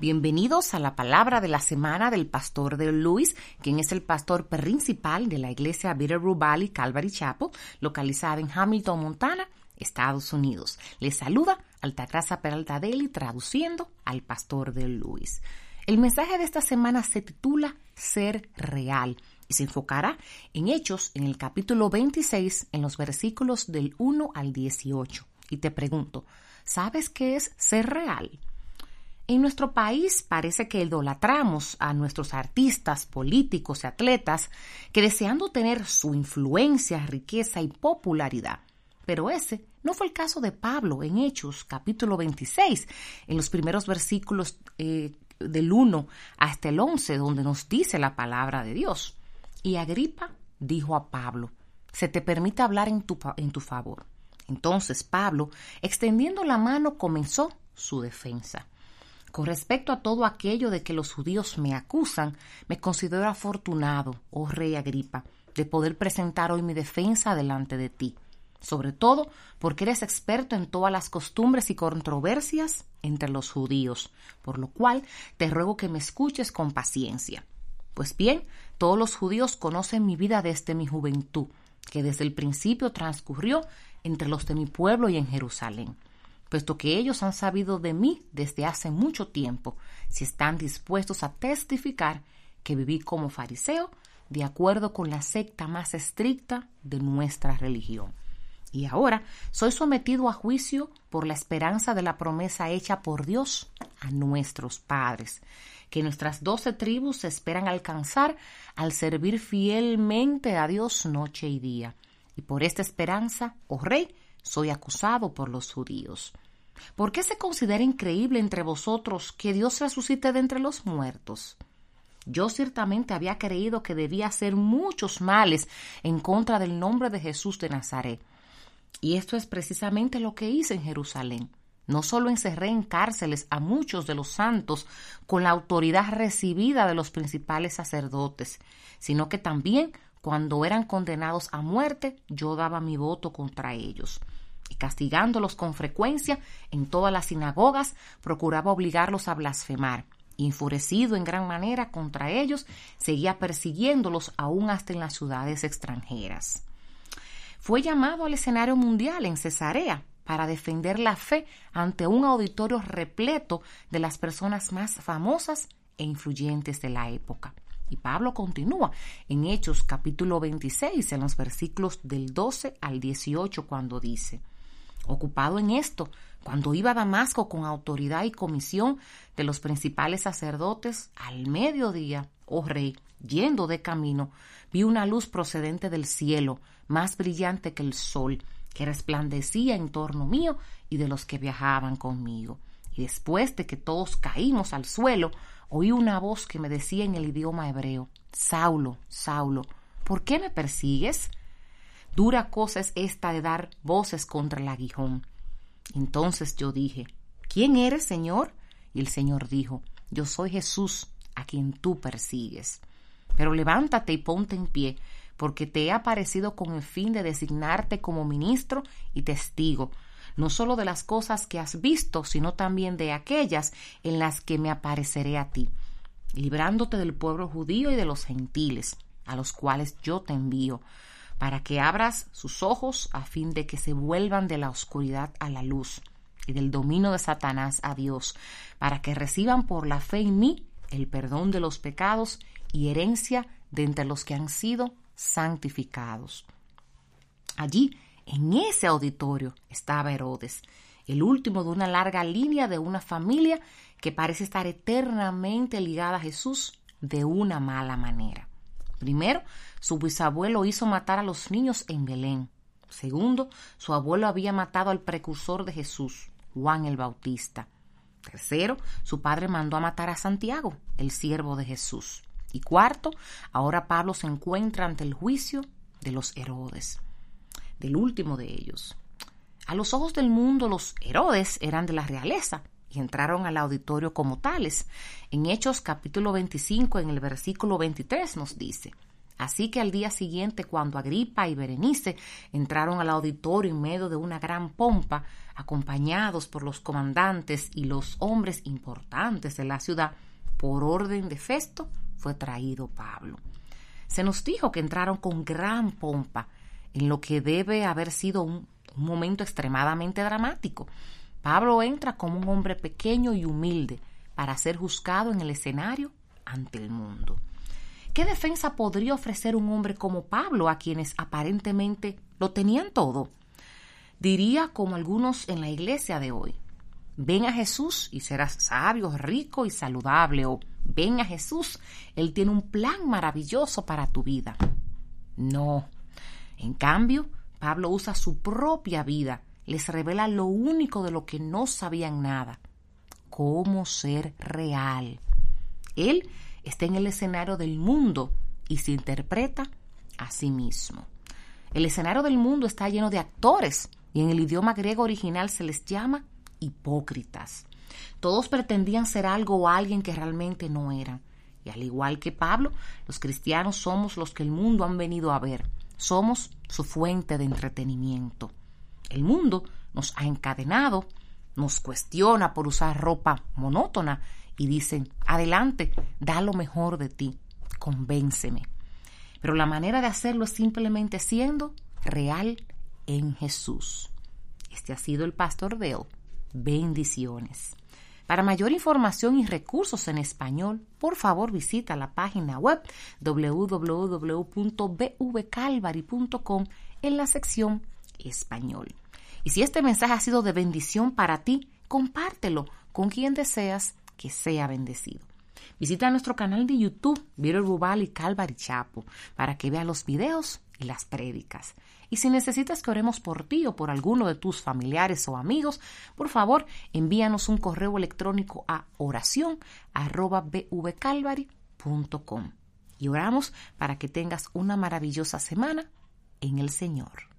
Bienvenidos a la palabra de la semana del pastor de Luis, quien es el pastor principal de la iglesia Bitterroot Valley Calvary Chapel, localizada en Hamilton, Montana, Estados Unidos. Les saluda Altagracia Peralta Deli, traduciendo al pastor de Luis. El mensaje de esta semana se titula Ser Real y se enfocará en Hechos en el capítulo 26, en los versículos del 1 al 18. Y te pregunto, ¿sabes qué es ser real? En nuestro país parece que idolatramos a nuestros artistas, políticos y atletas que deseando tener su influencia, riqueza y popularidad. Pero ese no fue el caso de Pablo en Hechos capítulo 26, en los primeros versículos eh, del 1 hasta el 11, donde nos dice la palabra de Dios. Y Agripa dijo a Pablo, se te permite hablar en tu, en tu favor. Entonces Pablo, extendiendo la mano, comenzó su defensa. Con respecto a todo aquello de que los judíos me acusan, me considero afortunado, oh rey Agripa, de poder presentar hoy mi defensa delante de ti, sobre todo porque eres experto en todas las costumbres y controversias entre los judíos, por lo cual te ruego que me escuches con paciencia. Pues bien, todos los judíos conocen mi vida desde mi juventud, que desde el principio transcurrió entre los de mi pueblo y en Jerusalén puesto que ellos han sabido de mí desde hace mucho tiempo, si están dispuestos a testificar que viví como fariseo de acuerdo con la secta más estricta de nuestra religión. Y ahora soy sometido a juicio por la esperanza de la promesa hecha por Dios a nuestros padres, que nuestras doce tribus esperan alcanzar al servir fielmente a Dios noche y día. Y por esta esperanza, oh rey, soy acusado por los judíos. ¿Por qué se considera increíble entre vosotros que Dios resucite de entre los muertos? Yo ciertamente había creído que debía hacer muchos males en contra del nombre de Jesús de Nazaret. Y esto es precisamente lo que hice en Jerusalén. No solo encerré en cárceles a muchos de los santos con la autoridad recibida de los principales sacerdotes, sino que también cuando eran condenados a muerte, yo daba mi voto contra ellos. Y castigándolos con frecuencia en todas las sinagogas, procuraba obligarlos a blasfemar. Enfurecido en gran manera contra ellos, seguía persiguiéndolos aún hasta en las ciudades extranjeras. Fue llamado al escenario mundial en Cesarea para defender la fe ante un auditorio repleto de las personas más famosas e influyentes de la época. Y Pablo continúa en Hechos capítulo 26, en los versículos del 12 al 18, cuando dice, ocupado en esto, cuando iba a Damasco con autoridad y comisión de los principales sacerdotes, al mediodía, oh rey, yendo de camino, vi una luz procedente del cielo, más brillante que el sol, que resplandecía en torno mío y de los que viajaban conmigo. Y después de que todos caímos al suelo, oí una voz que me decía en el idioma hebreo, Saulo, Saulo, ¿por qué me persigues? Dura cosa es esta de dar voces contra el aguijón. Entonces yo dije, ¿quién eres, Señor? Y el Señor dijo, yo soy Jesús, a quien tú persigues. Pero levántate y ponte en pie, porque te he aparecido con el fin de designarte como ministro y testigo no solo de las cosas que has visto, sino también de aquellas en las que me apareceré a ti, librándote del pueblo judío y de los gentiles, a los cuales yo te envío, para que abras sus ojos a fin de que se vuelvan de la oscuridad a la luz y del dominio de Satanás a Dios, para que reciban por la fe en mí el perdón de los pecados y herencia de entre los que han sido santificados. Allí en ese auditorio estaba Herodes, el último de una larga línea de una familia que parece estar eternamente ligada a Jesús de una mala manera. Primero, su bisabuelo hizo matar a los niños en Belén. Segundo, su abuelo había matado al precursor de Jesús, Juan el Bautista. Tercero, su padre mandó a matar a Santiago, el siervo de Jesús. Y cuarto, ahora Pablo se encuentra ante el juicio de los Herodes del último de ellos. A los ojos del mundo los Herodes eran de la realeza y entraron al auditorio como tales. En Hechos capítulo 25, en el versículo 23 nos dice, Así que al día siguiente, cuando Agripa y Berenice entraron al auditorio en medio de una gran pompa, acompañados por los comandantes y los hombres importantes de la ciudad, por orden de Festo, fue traído Pablo. Se nos dijo que entraron con gran pompa, en lo que debe haber sido un, momento extremadamente dramático. Pablo entra como un hombre pequeño y humilde para ser juzgado en el escenario ante el mundo. ¿Qué defensa podría ofrecer un hombre como Pablo a quienes aparentemente lo tenían todo? Diría como algunos en la iglesia de hoy, ven a Jesús y serás sabio, rico y saludable, o ven a Jesús, Él tiene un plan maravilloso para tu vida. No. En cambio, Pablo usa su propia vida, les revela lo único de lo que no sabían nada, cómo ser real. Él está en el escenario del mundo y se interpreta a sí mismo. El escenario del mundo está lleno de actores y en el idioma griego original se les llama hipócritas. Todos pretendían ser algo o alguien que realmente no eran. Y al igual que Pablo, los cristianos somos los que el mundo han venido a ver. Somos su fuente de entretenimiento. El mundo nos ha encadenado, nos cuestiona por usar ropa monótona y dicen, adelante, da lo mejor de ti, convénceme. Pero la manera de hacerlo es simplemente siendo real en Jesús. Este ha sido el Pastor Dale. Bendiciones. Para mayor información y recursos en español, por favor visita la página web www.bvcalvary.com en la sección Español. Y si este mensaje ha sido de bendición para ti, compártelo con quien deseas que sea bendecido. Visita nuestro canal de YouTube, Vero Rubal y Calvary Chapo, para que vea los videos y las prédicas. Y si necesitas que oremos por ti o por alguno de tus familiares o amigos, por favor envíanos un correo electrónico a oración Y oramos para que tengas una maravillosa semana en el Señor.